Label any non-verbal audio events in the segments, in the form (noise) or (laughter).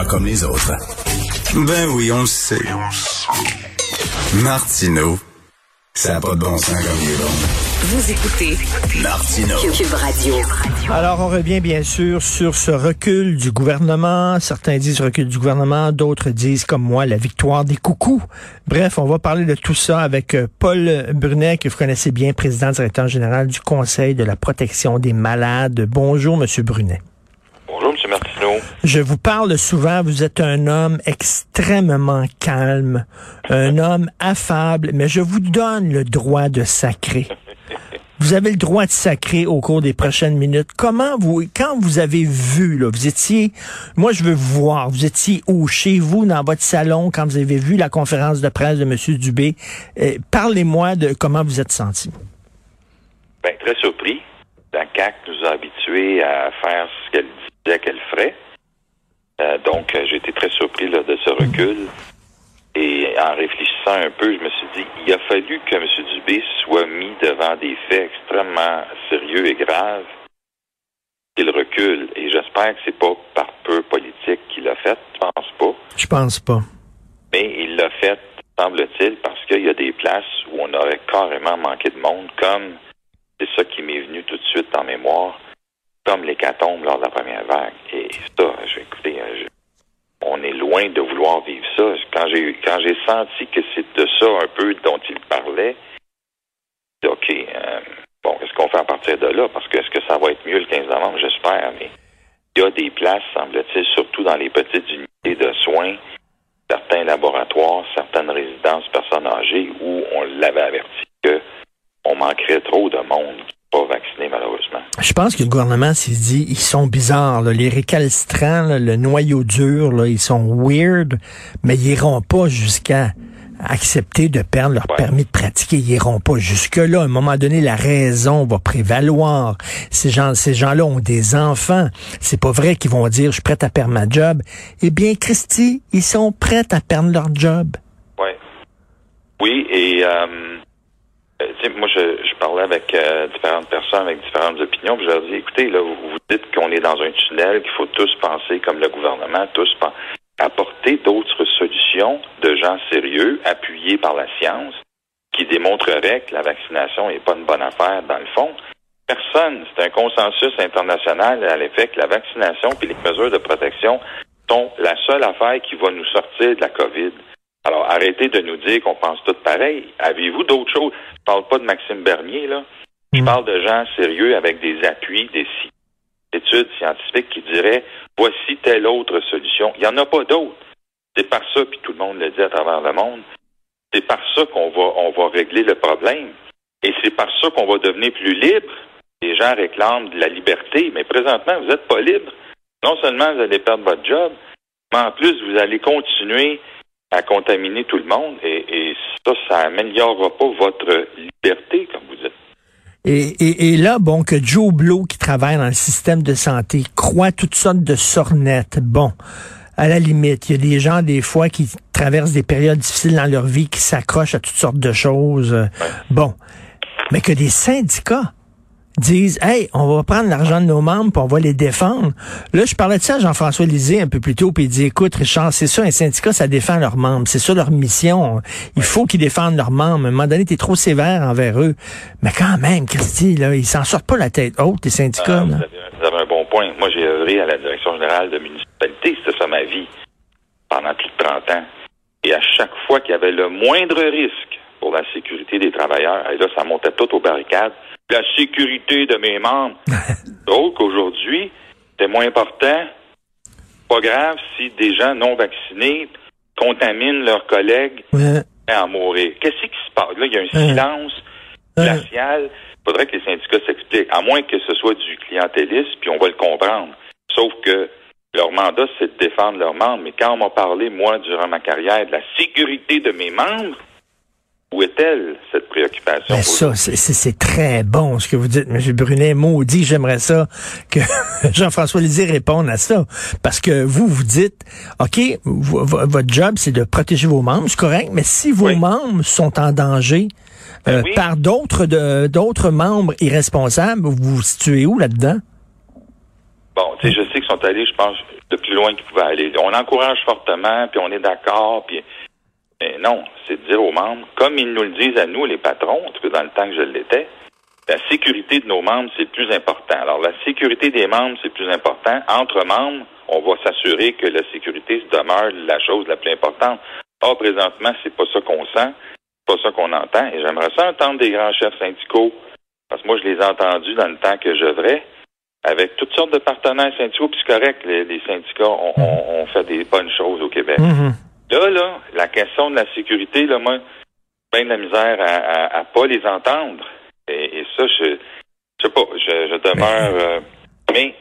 Pas comme les autres. Ben oui, on le sait. Martineau, ça n'a pas de bon sens comme il est bon. Vous écoutez Martineau. Cube Radio. Alors, on revient bien sûr sur ce recul du gouvernement. Certains disent recul du gouvernement, d'autres disent, comme moi, la victoire des coucous. Bref, on va parler de tout ça avec euh, Paul Brunet, que vous connaissez bien, président directeur général du Conseil de la protection des malades. Bonjour, Monsieur Brunet. Je vous parle souvent, vous êtes un homme extrêmement calme, un homme affable, mais je vous donne le droit de sacrer. Vous avez le droit de sacrer au cours des prochaines minutes. Comment vous, quand vous avez vu, là, vous étiez, moi je veux vous voir, vous étiez où, chez vous, dans votre salon, quand vous avez vu la conférence de presse de M. Dubé, euh, parlez-moi de comment vous êtes senti. Ben, très surpris. La CAC nous a habitués à faire ce qu'elle disait qu'elle ferait. Euh, donc, euh, j'ai été très surpris là, de ce recul. Et en réfléchissant un peu, je me suis dit, il a fallu que M. Dubé soit mis devant des faits extrêmement sérieux et graves qu'il recule. Et j'espère que c'est pas par peu politique qu'il l'a fait. Je pense pas. Je pense pas. Mais il l'a fait, semble-t-il, parce qu'il y a des places où on aurait carrément manqué de monde, comme c'est ça qui m'est venu tout de suite en mémoire, comme l'hécatombe lors de la première vague. Et ça, je, écoutez, euh, on est loin de vouloir vivre ça. Quand j'ai quand j'ai senti que c'est de ça un peu dont il parlait, OK, euh, bon, qu'est-ce qu'on fait à partir de là? Parce que est-ce que ça va être mieux le 15 novembre? J'espère, mais il y a des places, semble-t-il, surtout dans les petites unités de soins, certains laboratoires, certaines résidences personnes âgées où on l'avait averti que on manquerait trop de monde qui n'est pas vacciné, malheureusement. Je pense que le gouvernement s'est dit, ils sont bizarres, là. les récalcitrants, là, le noyau dur, là, ils sont weird, mais ils iront pas jusqu'à accepter de perdre leur Ouais. permis de pratiquer. Ils iront pas jusque-là. À un moment donné, la raison va prévaloir. Ces gens, ces gens-là ont des enfants. C'est pas vrai qu'ils vont dire, je suis prêt à perdre ma job. Eh bien, Christy, ils sont prêts à perdre leur job. Ouais. Oui, et euh, moi, je, je parlais avec euh, différentes personnes, avec différentes opinions, je leur dis, écoutez, là, vous, vous dites qu'on est dans un tunnel, qu'il faut tous penser comme le gouvernement, tous pen- apporter d'autres solutions de gens sérieux, appuyés par la science, qui démontreraient que la vaccination n'est pas une bonne affaire dans le fond. Personne, c'est un consensus international à l'effet que la vaccination et les mesures de protection sont la seule affaire qui va nous sortir de la COVID. Alors, arrêtez de nous dire qu'on pense tout pareil. Avez-vous d'autres choses? Je parle pas de Maxime Bernier, là. Je Mm. parle de gens sérieux avec des appuis, des études scientifiques qui diraient voici telle autre solution. Il n'y en a pas d'autres. C'est par ça, puis tout le monde le dit à travers le monde, c'est par ça qu'on va, on va régler le problème. Et c'est par ça qu'on va devenir plus libre. Les gens réclament de la liberté, mais présentement, vous n'êtes pas libre. Non seulement vous allez perdre votre job, mais en plus, vous allez continuer à contaminer tout le monde et, et ça, ça améliorera pas votre liberté, comme vous dites. Et, et, et là, bon, que Joe Blow, qui travaille dans le système de santé, croit toutes sortes de sornettes. Bon, à la limite, il y a des gens, des fois, qui traversent des périodes difficiles dans leur vie, qui s'accrochent à toutes sortes de choses. Bon, mais que des syndicats disent, hey, on va prendre l'argent de nos membres, puis on va les défendre. Là, je parlais de ça à Jean-François Lisée un peu plus tôt, puis il dit, écoute, Richard, c'est ça, un syndicat, ça défend leurs membres. C'est ça leur mission. Il faut qu'ils défendent leurs membres. À un moment donné, t'es trop sévère envers eux. Mais quand même, Christy, là, ils s'en sortent pas la tête haute, les syndicats. Ah, vous, avez, vous avez un bon point. Moi, j'ai œuvré à la direction générale de municipalité. C'était ça ma vie pendant plus de 30 ans. Et à chaque fois qu'il y avait le moindre risque pour la sécurité des travailleurs, et là, ça montait tout aux barricades. La sécurité de mes membres. (laughs) Donc, qu'aujourd'hui, c'est moins important. Pas grave si des gens non vaccinés contaminent leurs collègues Ouais. à en mourir. Qu'est-ce qui se passe? Là, il y a un Ouais. silence glacial. Il faudrait que les syndicats s'expliquent, à moins que ce soit du clientélisme, puis on va le comprendre. Sauf que Leur mandat, c'est de défendre leurs membres. Mais quand on m'a parlé, moi, durant ma carrière, de la sécurité de mes membres, où est-elle, cette préoccupation? Ben ça, c'est très bon ce que vous dites, M. Brunet. Maudit, j'aimerais ça que (laughs) Jean-François Lisée réponde à ça. Parce que vous, vous dites, OK, votre job, c'est de protéger vos membres, c'est correct, mais si vos membres sont en danger euh, ben par d'autres d'autres membres irresponsables, vous vous situez où là-dedans? Bon, tu sais, je sais qu'ils sont allés, je pense, de plus loin qu'ils pouvaient aller. On encourage fortement, puis on est d'accord, puis mais non, c'est de dire aux membres, comme ils nous le disent à nous, les patrons, en tout cas dans le temps que je l'étais, la sécurité de nos membres, c'est le plus important. Alors, la sécurité des membres, c'est le plus important. Entre membres, on va s'assurer que la sécurité demeure la chose la plus importante. Or, présentement, c'est pas ça qu'on sent, c'est pas ça qu'on entend. Et j'aimerais ça entendre des grands chefs syndicaux, parce que moi, je les ai entendus dans le temps que je devrais, avec toutes sortes de partenaires syndicaux, puis c'est correct, les, syndicats ont, fait des bonnes choses au Québec. Mm-hmm. Là, là, la question de la sécurité, là, moi, bien de la misère à, à, pas les entendre. Et, ça, je, je sais pas, je, demeure. (laughs) Euh,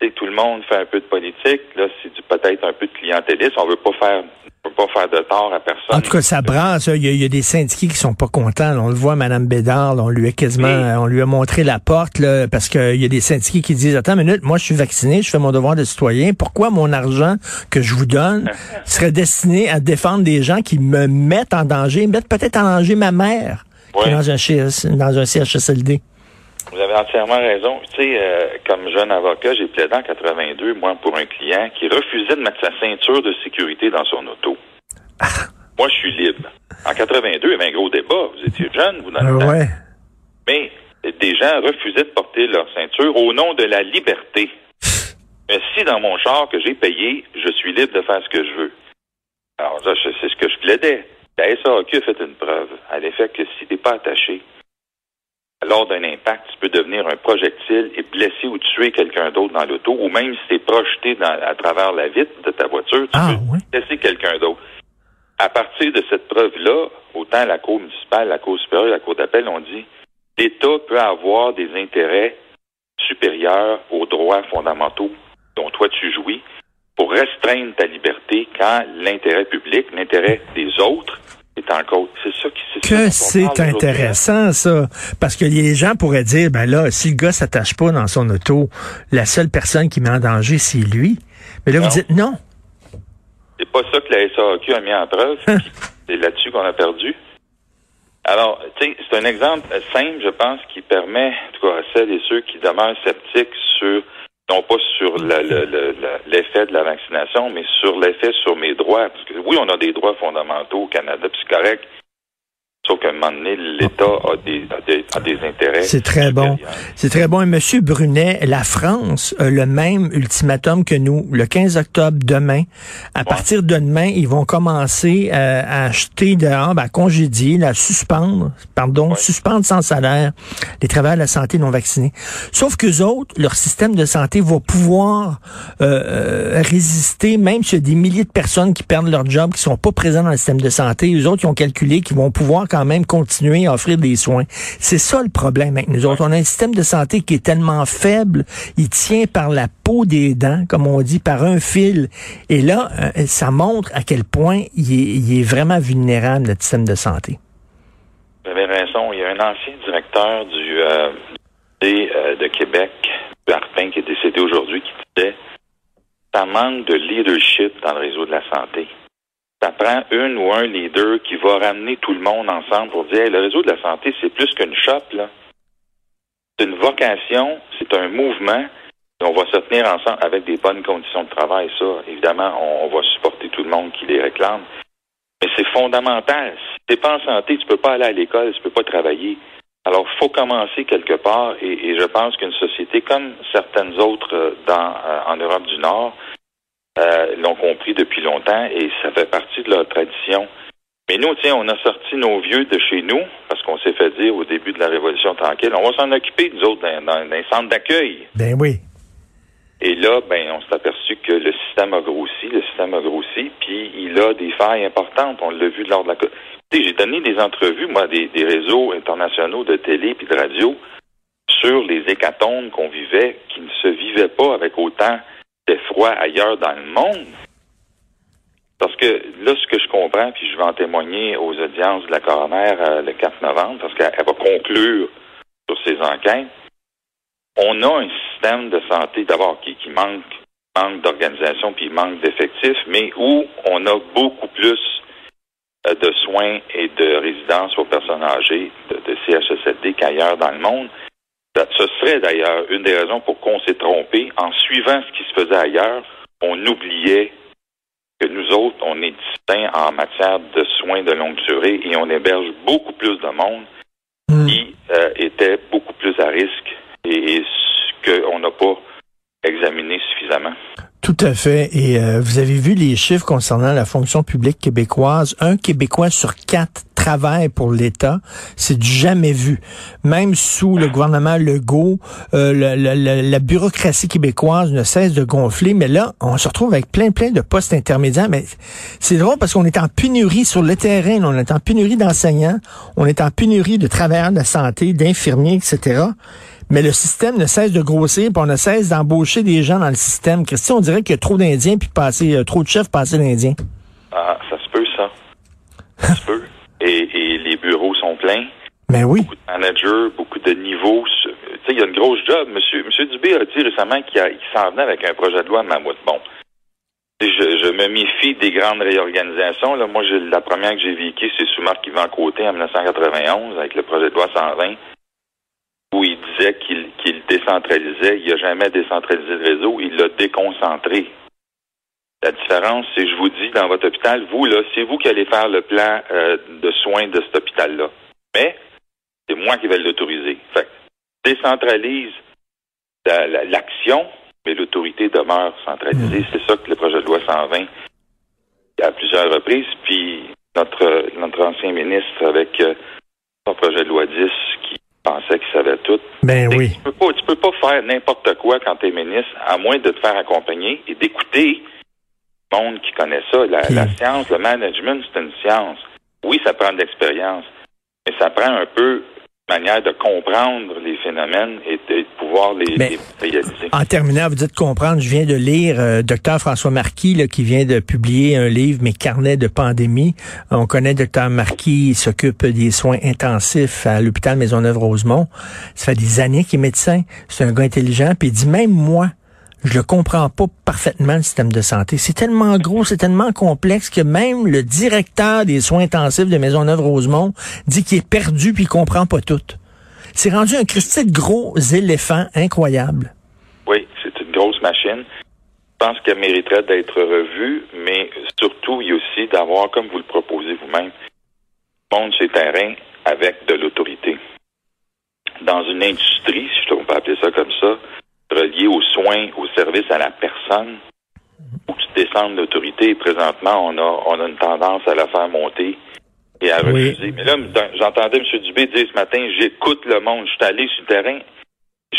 mais tout le monde fait un peu de politique. Là, c'est peut-être un peu de clientélisme. On veut pas faire pas faire de tort à personne. En tout cas, ça brasse. Il y, a, des syndiqués qui sont pas contents. On le voit, Mme Bédard, on lui a quasiment, on lui a montré la porte, là, parce qu'il y a des syndiqués qui disent, attends une minute, moi je suis vacciné, je fais mon devoir de citoyen. Pourquoi mon argent que je vous donne (laughs) serait destiné à défendre des gens qui me mettent en danger, mettent peut-être en danger ma mère qui est dans un, dans un CHSLD? Vous avez entièrement raison. Tu sais, euh, comme jeune avocat, j'ai plaidé en 82, moi, pour un client qui refusait de mettre sa ceinture de sécurité dans son auto. Moi, je suis libre. En 82, il y avait un gros débat. Vous étiez jeune, vous, dans le ouais. Mais des gens refusaient de porter leur ceinture au nom de la liberté. Mais si dans mon char que j'ai payé, je suis libre de faire ce que je veux. Alors, c'est ce que je plaidais. La SAQ a fait une preuve à l'effet que si tu n'es pas attaché, lors d'un impact, tu peux devenir un projectile et blesser ou tuer quelqu'un d'autre dans l'auto, ou même si tu es projeté à travers la vitre de ta voiture, tu ah, peux blesser quelqu'un d'autre. À partir de cette preuve-là, autant la Cour municipale, la Cour supérieure, la Cour d'appel ont dit l'État peut avoir des intérêts supérieurs aux droits fondamentaux dont toi tu jouis pour restreindre ta liberté quand l'intérêt public, l'intérêt des autres c'est ça qui Que c'est intéressant, ça. Parce que les gens pourraient dire, ben là, si le gars s'attache pas dans son auto, la seule personne qui met en danger, c'est lui. Mais là, vous dites non. C'est pas ça que la SAQ a mis en preuve. (laughs) c'est là-dessus qu'on a perdu. Alors, tu sais, c'est un exemple simple, je pense, qui permet, en tout cas, à celles et ceux qui demeurent sceptiques sur non pas sur l'effet de la vaccination, mais sur l'effet sur mes droits. Parce que oui, on a des droits fondamentaux au Canada, puis c'est correct. Sauf qu'à un moment donné, l'État a des, a des, intérêts. C'est très bon. C'est très bon. Et Monsieur Brunet, la France a le même ultimatum que nous. Le 15 octobre, demain. À partir de demain, ils vont commencer euh, à acheter dehors, ben, à congédier, à suspendre, pardon, suspendre sans salaire les travailleurs de la santé non vaccinés. Sauf que autres, leur système de santé va pouvoir euh, euh, résister, même s'il y a des milliers de personnes qui perdent leur job, qui sont pas présents dans le système de santé. Les autres, ils ont calculé qu'ils vont pouvoir quand même continuer à offrir des soins. C'est ça le problème avec nous autres. On a un système de santé qui est tellement faible, il tient par la peau des dents, comme on dit, par un fil. Et là, euh, ça montre à quel point il est, vraiment vulnérable, notre système de santé. Vous avez raison. Il y a un ancien directeur du euh, euh, de Québec, Arpin, qui est décédé aujourd'hui, qui disait ça manque de leadership dans le réseau de la santé ça prend une ou un leader qui va ramener tout le monde ensemble pour dire le réseau de la santé, c'est plus qu'une shop, là. C'est une vocation, c'est un mouvement. On va se tenir ensemble avec des bonnes conditions de travail, ça. Évidemment, on, va supporter tout le monde qui les réclame. Mais c'est fondamental. Si t'es pas en santé, tu peux pas aller à l'école, tu peux pas travailler. Alors, faut commencer quelque part, et, je pense qu'une société comme certaines autres euh, dans, euh, en Europe du Nord, euh, l'ont compris depuis longtemps et ça fait partie de leur tradition. Mais nous, tiens, on a sorti nos vieux de chez nous parce qu'on s'est fait dire au début de la Révolution tranquille, on va s'en occuper, nous autres, dans, dans, un centre d'accueil. Ben oui. Et là, ben, on s'est aperçu que le système a grossi, le système a grossi, puis il a des failles importantes. On l'a vu lors de la... J'ai donné des entrevues, moi, des, des réseaux internationaux de télé puis de radio sur les hécatombes qu'on vivait, qui ne se vivaient pas avec autant d'effroi ailleurs dans le monde. Parce que là, ce que je comprends, puis je vais en témoigner aux audiences de la coroner euh, le 4 novembre, parce qu'elle va conclure sur ces enquêtes, on a un système de santé d'abord qui, qui manque, manque d'organisation puis manque d'effectifs, mais où on a beaucoup plus euh, de soins et de résidences aux personnes âgées de, de qu'ailleurs dans le monde. Ce serait d'ailleurs une des raisons pour qu'on s'est trompé. En suivant ce qui se faisait ailleurs, on oubliait que nous autres, on est distincts en matière de soins de longue durée et on héberge beaucoup plus de monde Hmm. qui euh, était beaucoup plus à risque et, et ce qu'on n'a pas examiné suffisamment. Tout à fait. Et euh, vous avez vu les chiffres concernant la fonction publique québécoise. Un Québécois sur quatre travaille pour l'État. C'est jamais vu. Même sous le gouvernement Legault, euh, la bureaucratie québécoise ne cesse de gonfler. Mais là, on se retrouve avec plein, plein de postes intermédiaires. Mais c'est drôle parce qu'on est en pénurie sur le terrain. On est en pénurie d'enseignants. On est en pénurie de travailleurs de la santé, d'infirmiers, etc. Mais le système ne cesse de grossir, puis on ne cesse d'embaucher des gens dans le système. Christian, on dirait qu'il y a trop d'Indiens, puis passer, euh, trop de chefs passer d'Indiens. Ah, ça se peut, ça. Ça se peut. (laughs) Et, et les bureaux sont pleins. Mais oui. Beaucoup de managers, beaucoup de niveaux. Tu sais, il y a une grosse job. Monsieur, Monsieur Dubé a dit récemment qu'il s'en venait avec un projet de loi de Mammouth. Bon. Je, je me méfie des grandes réorganisations. Là, moi, la première que j'ai vécue, c'est sous Marc Yvan Côté en 1991 avec le projet de loi 120 où il disait qu'il décentralisait. Il n'a jamais décentralisé le réseau, il l'a déconcentré. La différence, c'est, je vous dis, dans votre hôpital, vous, là, c'est vous qui allez faire le plan euh, de soins de cet hôpital-là. Mais c'est moi qui vais l'autoriser. Fait que décentralise la- la- l'action, mais l'autorité demeure centralisée. C'est ça que le projet de loi 120 à plusieurs reprises. Puis notre, notre ancien ministre avec euh, son projet de loi 10 qui pensait qu'il savait tout. Ben oui. Tu peux pas, tu peux pas faire n'importe quoi quand tu es ministre, à moins de te faire accompagner et d'écouter le monde qui connaît ça. La, la science, le management, c'est une science. Oui, ça prend de l'expérience, mais ça prend un peu manière de comprendre les phénomènes et de pouvoir les, Mais- les réaliser. En terminant, vous dites comprendre, je viens de lire euh, Dr François Marquis là, qui vient de publier un livre, Mes carnets de pandémie. On connaît Dr Marquis, il s'occupe des soins intensifs à l'hôpital Maisonneuve-Rosemont. Ça fait des années qu'il est médecin. C'est un gars intelligent. Puis il dit, même moi, je le comprends pas parfaitement, le système de santé. C'est tellement gros, c'est tellement complexe que même le directeur des soins intensifs de Maisonneuve-Rosemont dit qu'il est perdu puis il comprend pas tout. C'est rendu un Christy de gros éléphant incroyable. Oui, c'est une grosse machine. Je pense qu'elle mériterait d'être revue, mais surtout, il y a aussi d'avoir, comme vous le proposez vous-même, monde sur le terrain avec de l'autorité. Dans une industrie, si on peut appeler ça comme ça, reliée aux soins, aux services à la personne, où tu descends de l'autorité, et présentement, on a, on a une tendance à la faire monter et à Oui. refuser. Mais là, j'entendais M. Dubé dire ce matin, j'écoute le monde, je suis allé sur le terrain.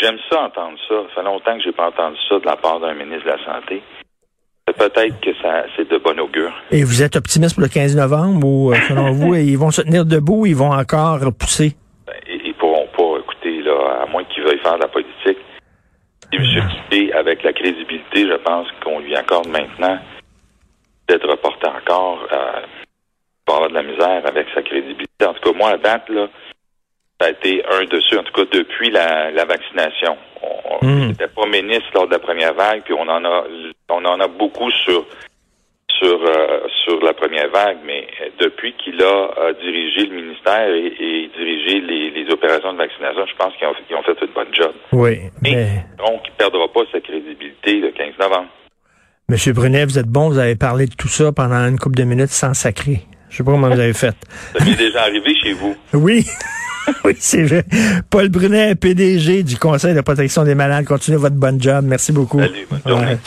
J'aime ça entendre ça. Ça fait longtemps que j'ai pas entendu ça de la part d'un ministre de la Santé. Peut-être que ça c'est de bon augure. Et vous êtes optimiste pour le 15 novembre ou, euh, selon (laughs) vous, ils vont se tenir debout, ils vont encore pousser? Ben, Ils, pourront pas écouter, là, à moins qu'ils veuillent faire de la politique. Et M. Dubé, avec la crédibilité, je pense qu'on lui accorde maintenant, d'être reporté encore, euh, avoir de la misère avec sa crédibilité. En tout cas, moi, à date, là, ça a été un de ceux, en tout cas depuis la, la vaccination. On Mm. n'était pas ministre lors de la première vague, puis on en a on en a beaucoup sur sur euh, sur la première vague, mais euh, depuis qu'il a euh, dirigé le ministère et, et dirigé les, les opérations de vaccination, je pense qu'ils ont, fait une bonne job. Oui. Mais Mais, donc, il ne perdra pas sa crédibilité le 15 novembre. Monsieur Brunet, vous êtes bon, vous avez parlé de tout ça pendant une couple de minutes sans sacrer. Je sais pas comment vous avez fait. Ça m'est déjà arrivé chez vous. (laughs) Oui. (laughs) oui, c'est vrai. Paul Brunet, PDG du Conseil de protection des malades. Continuez votre bonne job. Merci beaucoup. Salut, bonne journée. Ouais.